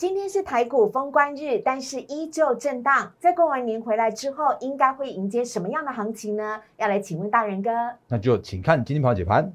今天是台股封关日，但是依旧震荡。在过完年回来之后，应该会迎接什么样的行情呢？要来请问大人哥。那就请看今天跑解盘。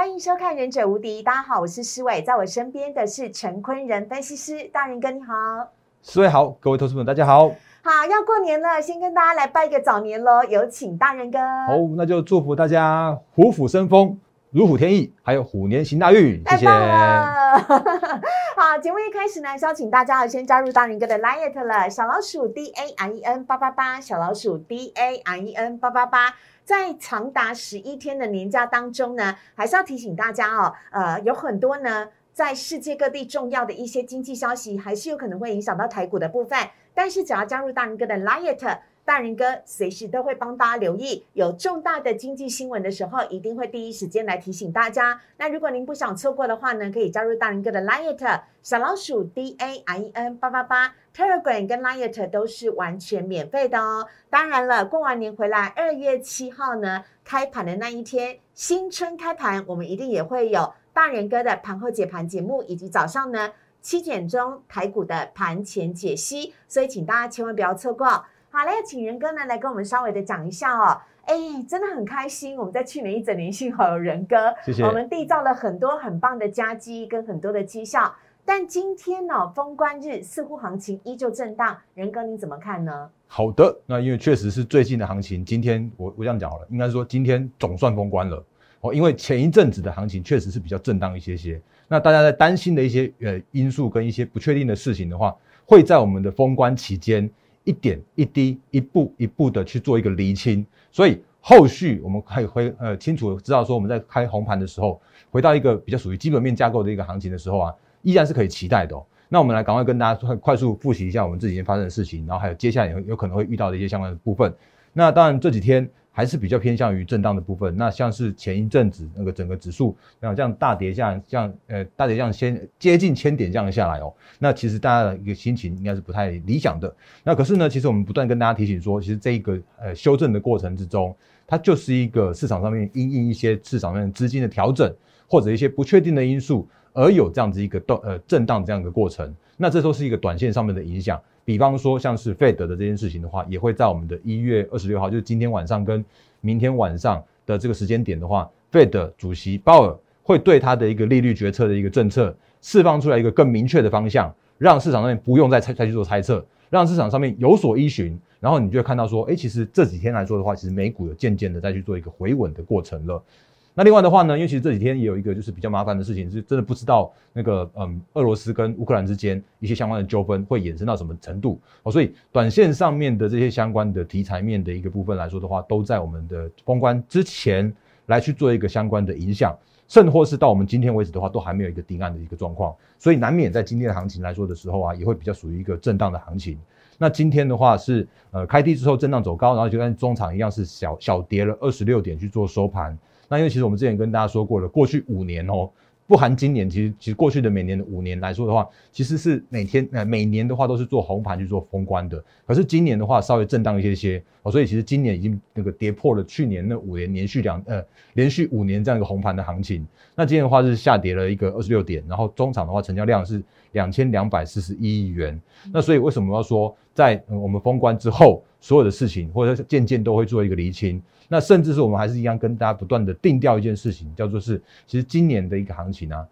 欢迎收看《忍者无敌》，大家好，我是施伟，在我身边的是陈坤仁分析师，大人哥你好，施伟好，各位投资们大家好，好要过年了，先跟大家来拜个早年喽，有请大人哥，好，那就祝福大家虎虎生风，如虎添翼，还有虎年行大运，谢谢。好，节目一开始呢，邀请大家先加入大人哥的 Line 了，小老鼠 D A R E N 八八八，小老鼠 D A R E N 八八八。在长达十一天的年假当中呢，还是要提醒大家哦，呃，有很多呢，在世界各地重要的一些经济消息，还是有可能会影响到台股的部分。但是只要加入大人哥的 Liet，大人哥随时都会帮大家留意，有重大的经济新闻的时候，一定会第一时间来提醒大家。那如果您不想错过的话呢，可以加入大人哥的 Liet 小老鼠 D A I N 八八八。Telegram 跟 Light 都是完全免费的哦。当然了，过完年回来，二月七号呢，开盘的那一天，新春开盘，我们一定也会有大人哥的盘后解盘节目，以及早上呢七点钟台股的盘前解析，所以请大家千万不要错过。好嘞，请仁哥呢来跟我们稍微的讲一下哦。哎，真的很开心，我们在去年一整年幸好有仁哥，谢谢。我们缔造了很多很棒的佳绩跟很多的绩效。但今天呢，封关日似乎行情依旧震荡，仁哥你怎么看呢？好的，那因为确实是最近的行情，今天我我这样讲好了，应该说今天总算封关了哦，因为前一阵子的行情确实是比较震荡一些些，那大家在担心的一些呃因素跟一些不确定的事情的话，会在我们的封关期间一点一滴、一步一步的去做一个厘清，所以后续我们可以会呃清楚知道说我们在开红盘的时候，回到一个比较属于基本面架构的一个行情的时候啊。依然是可以期待的。那我们来赶快跟大家快快速复习一下我们这几天发生的事情，然后还有接下来有有可能会遇到的一些相关的部分。那当然这几天还是比较偏向于震荡的部分。那像是前一阵子那个整个指数像这样大跌这样，像呃大跌这样先接近千点这样下来哦，那其实大家的一个心情应该是不太理想的。那可是呢，其实我们不断跟大家提醒说，其实这一个呃修正的过程之中，它就是一个市场上面因应一些市场上面资金的调整，或者一些不确定的因素。而有这样子一个动呃震荡这样一个过程，那这都是一个短线上面的影响。比方说像是费德的这件事情的话，也会在我们的一月二十六号，就是今天晚上跟明天晚上的这个时间点的话，费德主席鲍尔会对他的一个利率决策的一个政策释放出来一个更明确的方向，让市场上面不用再猜再去做猜测，让市场上面有所依循，然后你就会看到说，哎，其实这几天来说的话，其实美股有渐渐的再去做一个回稳的过程了。那另外的话呢，因为其实这几天也有一个就是比较麻烦的事情，是真的不知道那个嗯，俄罗斯跟乌克兰之间一些相关的纠纷会衍生到什么程度哦，所以短线上面的这些相关的题材面的一个部分来说的话，都在我们的封关之前来去做一个相关的影响，甚或是到我们今天为止的话，都还没有一个定案的一个状况，所以难免在今天的行情来说的时候啊，也会比较属于一个震荡的行情。那今天的话是呃开低之后震荡走高，然后就跟中场一样是小小跌了二十六点去做收盘。那因为其实我们之前跟大家说过了，过去五年哦，不含今年，其实其实过去的每年的五年来说的话，其实是每天呃每年的话都是做红盘去做封关的。可是今年的话稍微震荡一些些哦，所以其实今年已经那个跌破了去年那五年连续两呃连续五年这样一个红盘的行情。那今天的话是下跌了一个二十六点，然后中场的话成交量是两千两百四十一亿元。那所以为什么要说在我们封关之后，所有的事情或者渐渐都会做一个厘清？那甚至是我们还是一样跟大家不断的定调一件事情，叫做是，其实今年的一个行情啊，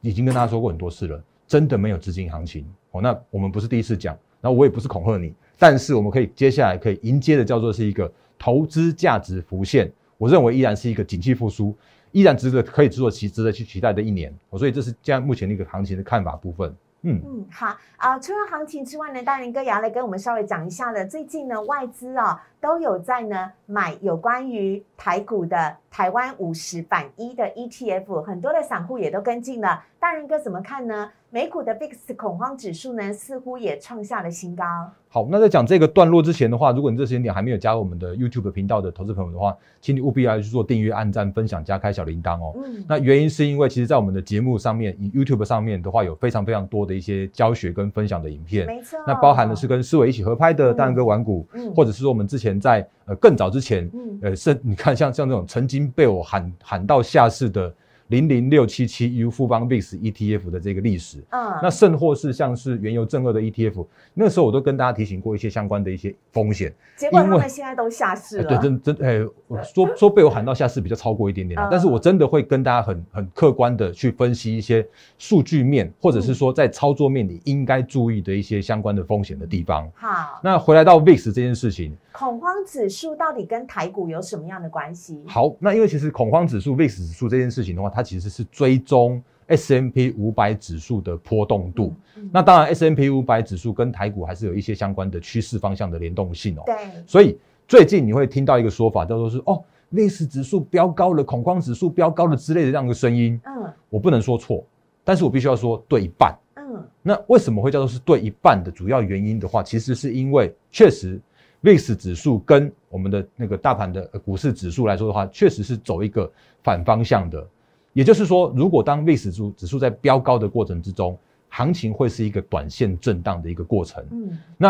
已经跟大家说过很多次了，真的没有资金行情哦。那我们不是第一次讲，然后我也不是恐吓你，但是我们可以接下来可以迎接的叫做是一个投资价值浮现，我认为依然是一个景气复苏，依然值得可以值得期值得去期待的一年。所以这是这样目前的一个行情的看法部分。嗯嗯，好啊。除了行情之外呢，大林哥也要来跟我们稍微讲一下的。最近呢，外资啊都有在呢买有关于台股的台湾五十反一的 ETF，很多的散户也都跟进了。大人哥怎么看呢？美股的 VIX 恐慌指数呢，似乎也创下了新高。好，那在讲这个段落之前的话，如果你这时间点还没有加入我们的 YouTube 频道的投资朋友的话，请你务必要去做订阅、按赞、分享、加开小铃铛哦。嗯，那原因是因为其实，在我们的节目上面，YouTube 上面的话，有非常非常多的一些教学跟分享的影片。没错，那包含的是跟思维一起合拍的大人哥玩股，嗯，或者是说我们之前在呃更早之前，嗯，呃，是你看像像这种曾经被我喊喊到下市的。零零六七七 U 富邦 VIX ETF 的这个历史，嗯，那甚或是像是原油正二的 ETF，那时候我都跟大家提醒过一些相关的一些风险。结果他们现在都下市了。对，真真哎，说说被我喊到下市比较超过一点点，但是我真的会跟大家很很客观的去分析一些数据面，或者是说在操作面你应该注意的一些相关的风险的地方。好，那回来到 VIX 这件事情，恐慌指数到底跟台股有什么样的关系？好，那因为其实恐慌指数 VIX 指数这件事情的话，它其实是追踪 S M P 五百指数的波动度。那当然，S M P 五百指数跟台股还是有一些相关的趋势方向的联动性哦。对。所以最近你会听到一个说法，叫做是哦，VIX 指数飙高了，恐慌指数飙高了之类的这样一个声音。嗯。我不能说错，但是我必须要说对一半。嗯。那为什么会叫做是对一半的主要原因的话，其实是因为确实 VIX 指数跟我们的那个大盘的股市指数来说的话，确实是走一个反方向的。也就是说，如果当 VIX 指指数在飙高的过程之中，行情会是一个短线震荡的一个过程。嗯，那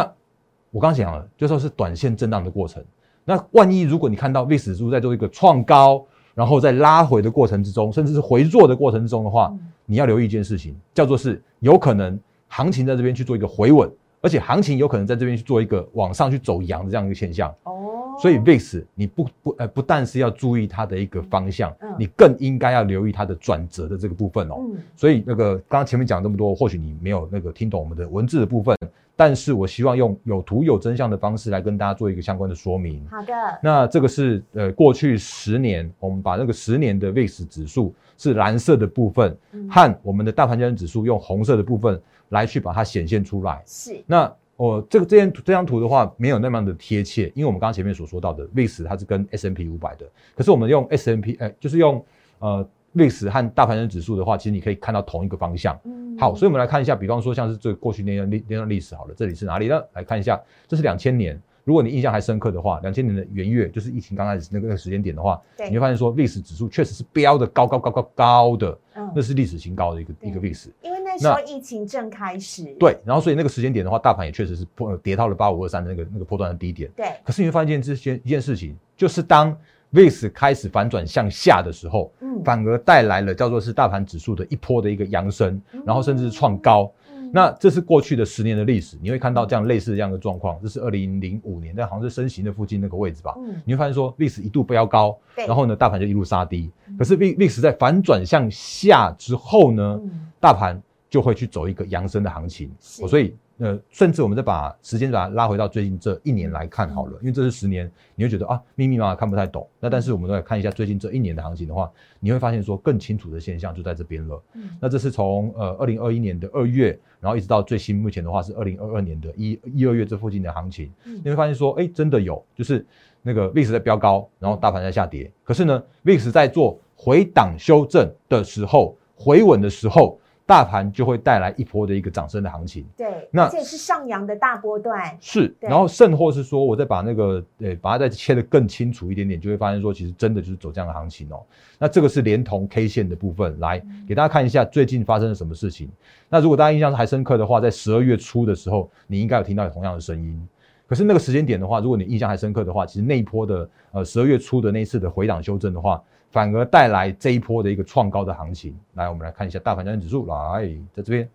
我刚刚讲了，就说是短线震荡的过程。那万一如果你看到 VIX 指数在做一个创高，然后在拉回的过程之中，甚至是回落的过程之中的话，你要留意一件事情，叫做是有可能行情在这边去做一个回稳，而且行情有可能在这边去做一个往上去走阳的这样一个现象。哦。所以 VIX 你不不呃不但是要注意它的一个方向，你更应该要留意它的转折的这个部分哦。所以那个刚刚前面讲这么多，或许你没有那个听懂我们的文字的部分，但是我希望用有图有真相的方式来跟大家做一个相关的说明。好的。那这个是呃过去十年，我们把那个十年的 VIX 指数是蓝色的部分，和我们的大盘交易指数用红色的部分来去把它显现出来。是。那。哦，这个这张这张图的话，没有那么的贴切，因为我们刚刚前面所说到的 VIX 它是跟 S M P 五百的，可是我们用 S M P，哎，就是用呃 VIX 和大盘的指数的话，其实你可以看到同一个方向。嗯，好，所以我们来看一下，比方说像是这过去那段历那段历史好了，这里是哪里呢？来看一下，这是两千年，如果你印象还深刻的话，两千年的元月就是疫情刚开始那个时间点的话，你会发现说 VIX 指数确实是飙的高高高高高的，那是历史新高的一个一个 VIX。因为那时候疫情正开始，对，然后所以那个时间点的话，大盘也确实是破跌到了八五二三的那个那个波段的低点。对，可是你会发现这件一件事情，就是当 VIX 开始反转向下的时候，嗯，反而带来了叫做是大盘指数的一波的一个扬升，然后甚至是创高。那这是过去的十年的历史，你会看到这样类似这样的状况。这是二零零五年，但好像是升息的附近那个位置吧？嗯，你会发现说 VIX 一度飙高，然后呢，大盘就一路杀低。可是 VIX 在反转向下之后呢，大盘。就会去走一个扬升的行情，所以呃，甚至我们再把时间把它拉回到最近这一年来看好了，因为这是十年，你会觉得啊密密麻麻看不太懂。那但是我们都来看一下最近这一年的行情的话，你会发现说更清楚的现象就在这边了。嗯，那这是从呃二零二一年的二月，然后一直到最新目前的话是二零二二年的一一二月这附近的行情，你会发现说，哎，真的有，就是那个 VIX 在飙高，然后大盘在下跌，可是呢，VIX 在做回档修正的时候，回稳的时候。大盘就会带来一波的一个涨升的行情，对，那这是上扬的大波段，是。然后甚或是说，我再把那个，呃，把它再切得更清楚一点点，就会发现说，其实真的就是走这样的行情哦。那这个是连同 K 线的部分，来给大家看一下最近发生了什么事情。那如果大家印象还深刻的话，在十二月初的时候，你应该有听到同样的声音。可是那个时间点的话，如果你印象还深刻的话，其实那一波的，呃，十二月初的那一次的回档修正的话。反而带来这一波的一个创高的行情。来，我们来看一下大盘交易指数。来，在这边，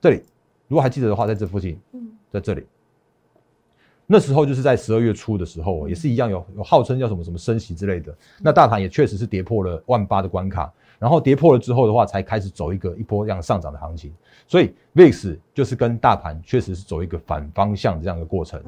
这里，如果还记得的话，在这附近，嗯，在这里。那时候就是在十二月初的时候，也是一样有有号称叫什么什么升息之类的。那大盘也确实是跌破了万八的关卡，然后跌破了之后的话，才开始走一个一波这样上涨的行情。所以 VIX 就是跟大盘确实是走一个反方向这样的过程。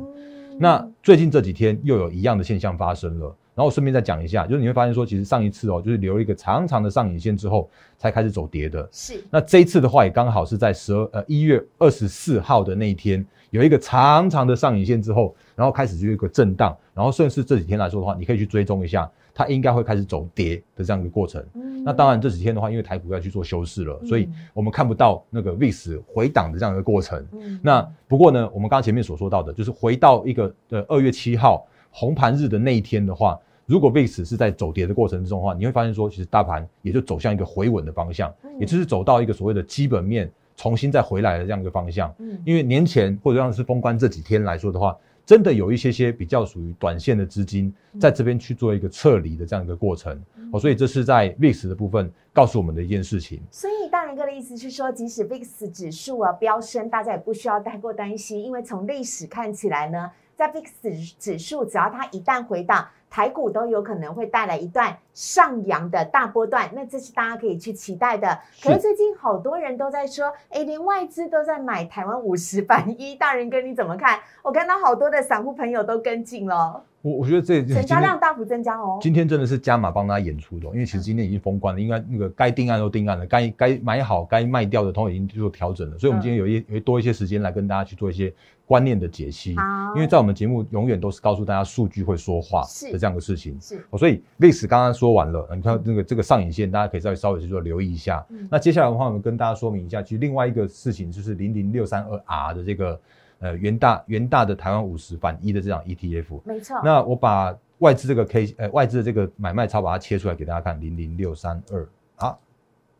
那最近这几天又有一样的现象发生了。然后顺便再讲一下，就是你会发现说，其实上一次哦，就是留了一个长长的上影线之后，才开始走跌的。是，那这一次的话，也刚好是在十二呃一月二十四号的那一天，有一个长长的上影线之后，然后开始就有一个震荡，然后顺势这几天来说的话，你可以去追踪一下，它应该会开始走跌的这样一个过程。嗯那当然这几天的话，因为台股要去做修饰了，所以嗯我们看不到那个 VIX 回档的这样一个过程。嗯那不过呢，我们刚刚前面所说到的，就是回到一个呃二月七号红盘日的那一天的话，如果 VIX 是在走跌的过程之中的话，你会发现说，其实大盘也就走向一个回稳的方向，嗯也就是走到一个所谓的基本面重新再回来的这样一个方向。嗯因为年前或者像是封关这几天来说的话，真的有一些些比较属于短线的资金在这边去做一个撤离的这样一个过程。哦，所以这是在 VIX 的部分告诉我们的一件事情。所以大人哥的意思是说，即使 VIX 指数啊飙升，大家也不需要太过担心，因为从历史看起来呢，在 VIX 指数只要它一旦回档，台股都有可能会带来一段上扬的大波段，那这是大家可以去期待的。可是是最近好多人都在说，哎，连外资都在买台湾五十 反一，大人哥你怎么看？我看到好多的散户朋友都跟进了，我我觉得这成交今天量大幅增加哦。今天真的是加码帮大家演出的哦，因为其实今天已经封关了，应该那个该定案都定案了，该该买好、该卖掉的，通通已经做调整了。所以，我们今天有一有多一些时间来跟大家去做一些观念的解析。好因为在我们节目永远都是告诉大家数据会说话是的这样的事情。是哦，所以 VIX 刚刚说完了，你看这个这个上影线，大家可以再稍微去做留意一下。嗯那接下来的话，我们跟大家说明一下，其实另外一个事情就是零零六三二 R 的这个呃元大元大的台湾五十反一的这张 ETF。没错。那我把外资这个 K 呃外资的这个买卖超把它切出来给大家看，零零六三二啊，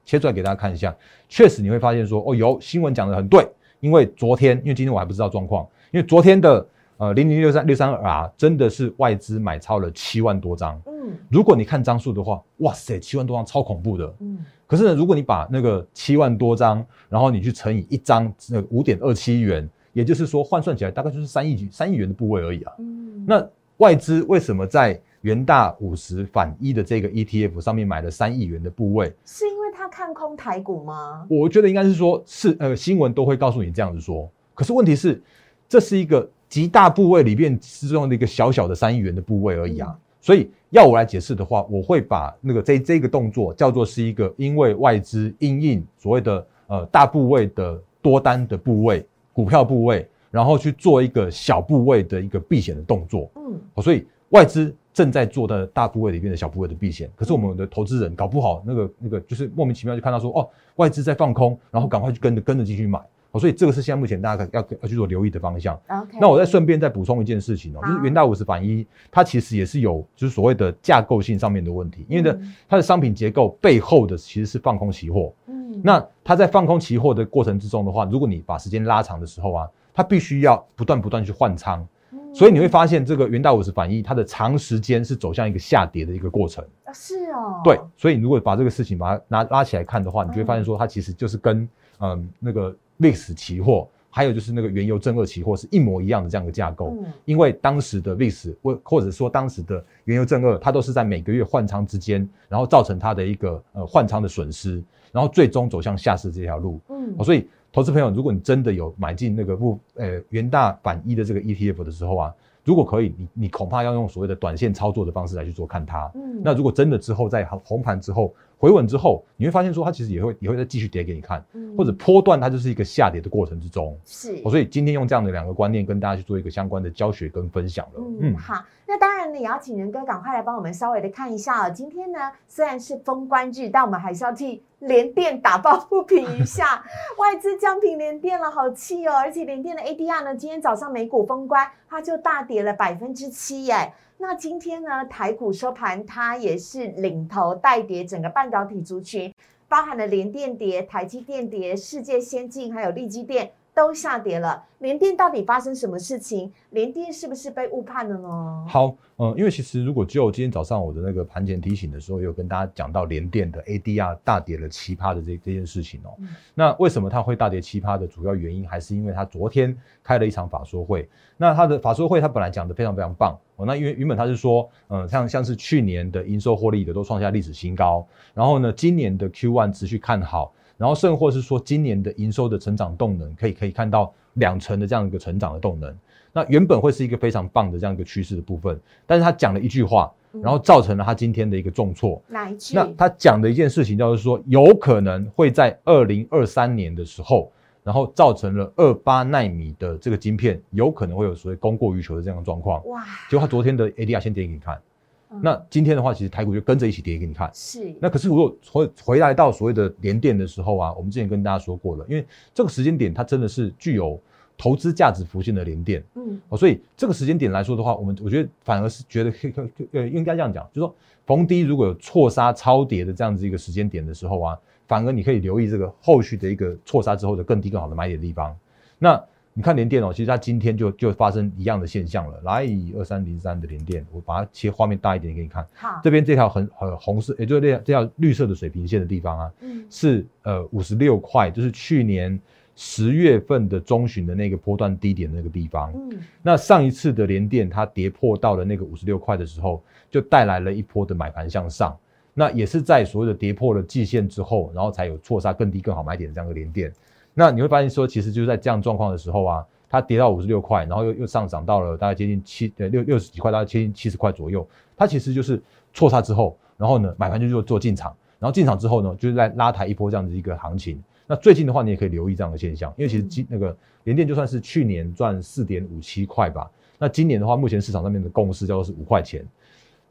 切出来给大家看一下，确实你会发现说，哦，有新闻讲的很对，因为昨天，因为今天我还不知道状况，因为昨天的呃零零六三六三二啊真的是外资买超了七万多张，嗯如果你看张数的话，哇塞，七万多张超恐怖的。嗯可是呢，如果你把那个七万多张，然后你去乘以一张，呃五点二七元，也就是说换算起来大概就是三亿三亿元的部位而已啊。嗯，那外资为什么在元大五十反一的这个 ETF 上面买了三亿元的部位？是因为他看空台股吗？我觉得应该是说，是呃新闻都会告诉你这样子说。可是问题是，这是一个极大部位里面之中的一个小小的三亿元的部位而已啊。所以要我来解释的话，我会把那个这这个动作叫做是一个因为外资因应所谓的呃大部位的多单的部位股票部位，然后去做一个小部位的一个避险的动作。嗯，哦，所以外资正在做的大部位里面的小部位的避险，可是我们的投资人搞不好那个那个就是莫名其妙就看到说哦外资在放空，然后赶快去跟着跟着进去买。哦，所以这个是现在目前大家要要去做留意的方向。那我再顺便再补充一件事情哦，就是好元大五十反一，它其实也是有就是所谓的架构性上面的问题，因为呢嗯它的商品结构背后的其实是放空期货。嗯那它在放空期货的过程之中的话，如果你把时间拉长的时候啊，它必须要不断不断去换仓，嗯。所以你会发现这个元大五十反一，它的长时间是走向一个下跌的一个过程。啊是哦，对，所以你如果把这个事情把它拿拉起来看的话，你就会发现说，它其实就是跟嗯那个 VIX 期货，还有就是那个原油正二期货是一模一样的这样的架构。嗯因为当时的 VIX 或或者说当时的原油正二，它都是在每个月换仓之间，然后造成它的一个呃换仓的损失，然后最终走向下市这条路。嗯哦，所以投资朋友，如果你真的有买进那个不呃元大反一的这个 ETF 的时候啊，如果可以，你你恐怕要用所谓的短线操作的方式来去做看它。嗯那如果真的之后在红红盘之后回稳之后，你会发现说它其实也会也会再继续跌给你看，嗯或者波段它就是一个下跌的过程之中。是哦，所以今天用这样的两个观念跟大家去做一个相关的教学跟分享了。嗯，好，那当然呢，也要请仁哥赶快来帮我们稍微的看一下哦。今天呢，虽然是封关日，但我们还是要替联电打抱不平一下。外资降平联电了，好气哦！而且联电的 ADR 呢，今天早上美股封关，它就大跌了百分之七耶。那今天呢，台股收盘，它也是领头带跌整个半导体族群，包含了联电跌、台积电跌、世界先进还有利基电都下跌了。联电到底发生什么事情？联电是不是被误判了呢？好，嗯，因为其实如果就今天早上我的那个盘前提醒的时候，也有跟大家讲到联电的 ADR 大跌了奇葩的这这件事情哦。嗯那为什么它会大跌奇葩的主要原因，还是因为它昨天开了一场法说会。那它的法说会，它本来讲的非常非常棒哦。那因为原本它是说，嗯，像像是去年的营收获利的都创下历史新高，然后呢，今年的 Q1 持续看好，然后甚或是说今年的营收的成长动能可以可以看到两成的这样一个成长的动能。那原本会是一个非常棒的这样一个趋势的部分，但是他讲了一句话，然后造成了他今天的一个重挫。哪一句？那他讲的一件事情，就是说有可能会在二零二三年的时候，然后造成了二八纳米的这个晶片有可能会有所谓供过于求的这样的状况。哇，结果他昨天的 ADR 先点给你看，嗯那今天的话，其实台股就跟着一起跌给你看。是那可是如果回回来到所谓的连电的时候啊，我们之前跟大家说过了，因为这个时间点它真的是具有投资价值浮现的连电嗯哦，所以这个时间点来说的话，我们我觉得反而是觉得可以可以呃应该这样讲，就是说逢低如果有错杀超跌的这样子一个时间点的时候啊，反而你可以留意这个后续的一个错杀之后的更低更好的买点地方。那你看联电哦，其实它今天就就发生一样的现象了。来，以二三零三的联电，我把它切画面大一点给你看。好这边这条很很红色，也就是这条这条绿色的水平线的地方啊，嗯是呃五十六块，就是去年十月份的中旬的那个波段低点的那个地方。嗯那上一次的连电它跌破到了那个五十六块的时候，就带来了一波的买盘向上。那也是在所谓的跌破了季线之后，然后才有错杀更低更好买点的这样的连电。那你会发现说，其实就是在这样状况的时候啊，它跌到五十六块，然后又又上涨到了大概接近七呃六六十几块，大概接近七十块左右。它其实就是错杀之后，然后呢买盘就做做进场，然后进场之后呢，就是在拉抬一波这样子一个行情。那最近的话，你也可以留意这样的现象，因为其实今那个联电就算是去年赚四点五七块吧，那今年的话，目前市场上面的共识叫做是五块钱。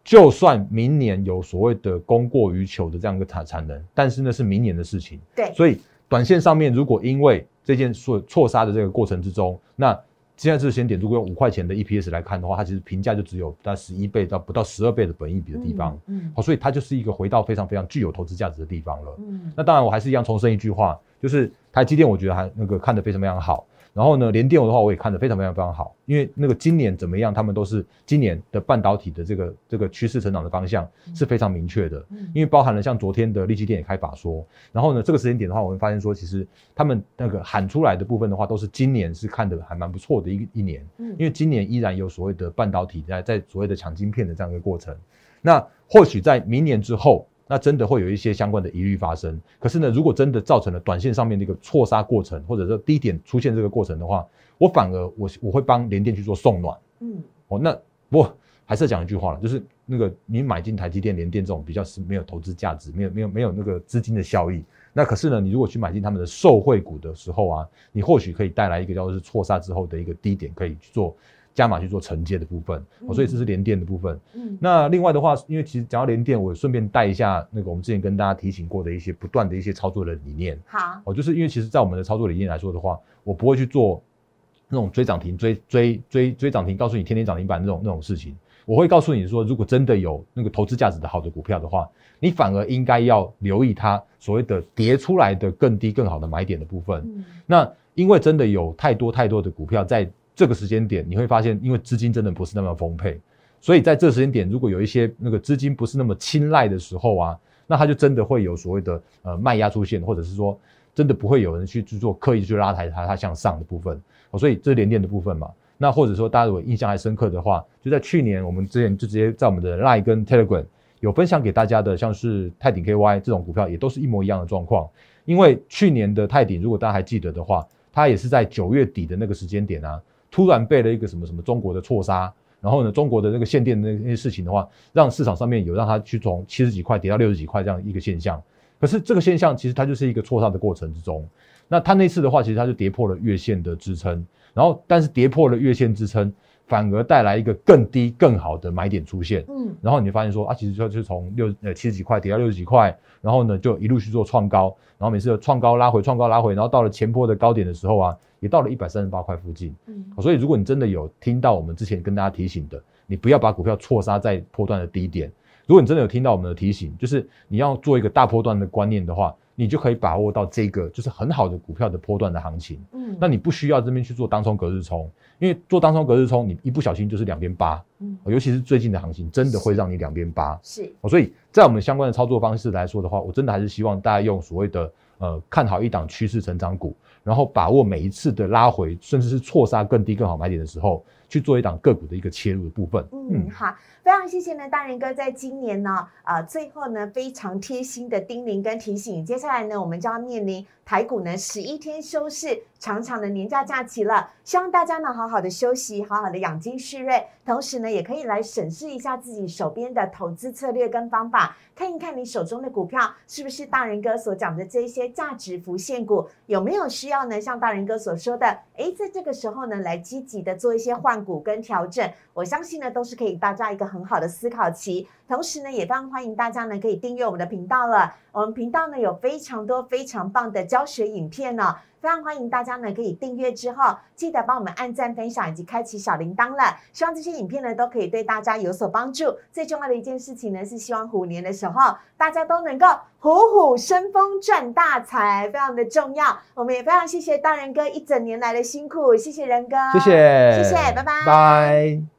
就算明年有所谓的供过于求的这样一个产产能，但是那是明年的事情。对所以短线上面如果因为这件错错杀的这个过程之中，那现在这个时间点如果用五块钱的 EPS 来看的话，它其实评价就只有大概十一倍到不到十二倍的本益比的地方。嗯好，所以它就是一个回到非常非常具有投资价值的地方了。嗯那当然，我还是一样重申一句话，就是台积电，我觉得还那个看得非常非常好。然后呢，联电的话，我也看得非常非常非常好，因为那个今年怎么样，他们都是今年的半导体的这个这个趋势成长的方向是非常明确的。嗯因为包含了像昨天的利基电也开法说，然后呢，这个时间点的话，我们发现说，其实他们那个喊出来的部分的话，都是今年是看的还蛮不错的一一年。嗯因为今年依然有所谓的半导体在在所谓的抢晶片的这样一个过程。那或许在明年之后，那真的会有一些相关的疑虑发生。可是呢，如果真的造成了短线上面的一个错杀过程，或者说低点出现这个过程的话，我反而我我会帮联电去做送暖。嗯哦，那不过还是要讲一句话了，就是那个你买进台积电、联电这种比较是没有投资价值、没有没有没有那个资金的效益。那可是呢，你如果去买进他们的受惠股的时候啊，你或许可以带来一个叫做是错杀之后的一个低点，可以去做加码去做承接的部分。哦，所以这是联电的部分。嗯那另外的话，因为其实讲到联电，我顺便带一下那个我们之前跟大家提醒过的一些不断的一些操作的理念。好哦，就是因为其实，在我们的操作理念来说的话，我不会去做那种追涨停、追追追追涨停，告诉你天天涨停板那种那种事情。我会告诉你说，如果真的有那个投资价值的好的股票的话，你反而应该要留意它所谓的跌出来的更低、更好的买点的部分。嗯那因为真的有太多太多的股票在这个时间点，你会发现，因为资金真的不是那么丰沛，所以在这个时间点，如果有一些那个资金不是那么青睐的时候啊，那它就真的会有所谓的呃卖压出现，或者是说真的不会有人去去做刻意去拉抬它它向上的部分。哦，所以这是联电的部分嘛。那或者说大家如果印象还深刻的话，就在去年我们之前就直接在我们的 Line 跟 Telegram 有分享给大家的，像是泰鼎 KY 这种股票，也都是一模一样的状况。因为去年的泰鼎，如果大家还记得的话，它也是在九月底的那个时间点啊，突然被了一个什么什么中国的错杀，然后呢，中国的那个限电的那些事情的话，让市场上面有让它去从七十几块跌到六十几块这样一个现象。可是这个现象其实它就是一个错杀的过程之中。那它那次的话，其实它就跌破了月线的支撑，然后但是跌破了月线支撑，反而带来一个更低更好的买点出现。嗯然后你就发现说啊，其实就就是从六呃七十几块跌到六十几块，然后呢就一路去做创高，然后每次创高拉回，创高拉回，然后到了前波的高点的时候啊，也到了一百三十八块附近。嗯所以如果你真的有听到我们之前跟大家提醒的，你不要把股票错杀在波段的低点。如果你真的有听到我们的提醒，就是你要做一个大波段的观念的话，你就可以把握到这个就是很好的股票的波段的行情。嗯那你不需要这边去做当冲隔日冲，因为做当冲隔日冲，你一不小心就是两边八，嗯尤其是最近的行情，真的会让你两边八。是哦，所以在我们相关的操作方式来说的话，我真的还是希望大家用所谓的呃看好一档趋势成长股，然后把握每一次的拉回，甚至是错杀更低更好买点的时候，去做一档个股的一个切入的部分。嗯，好，非常谢谢呢，大人哥在今年呢，啊、最后呢非常贴心的叮咛跟提醒，接下来呢，我们就要面临台股呢十一天休市，长长的年假假期了，希望大家呢好好的休息，好好的养精蓄锐，同时呢也可以来审视一下自己手边的投资策略跟方法，看一看你手中的股票是不是大人哥所讲的这些价值浮现股，有没有需要呢？像大人哥所说的，诶，在这个时候呢来积极的做一些换股跟调整，我相信呢都是可以大家一个很好的思考期。同时呢，也非常欢迎大家呢可以订阅我们的频道了。我们频道呢有非常多非常棒的教学影片呢，非常欢迎大家呢可以订阅之后，记得帮我们按赞、分享以及开启小铃铛了。希望这些影片呢都可以对大家有所帮助。最重要的一件事情呢是希望虎年的时候大家都能够虎虎生风、赚大财，非常的重要。我们也非常谢谢大人哥一整年来的辛苦，谢谢仁哥，谢谢，谢谢，拜拜，拜。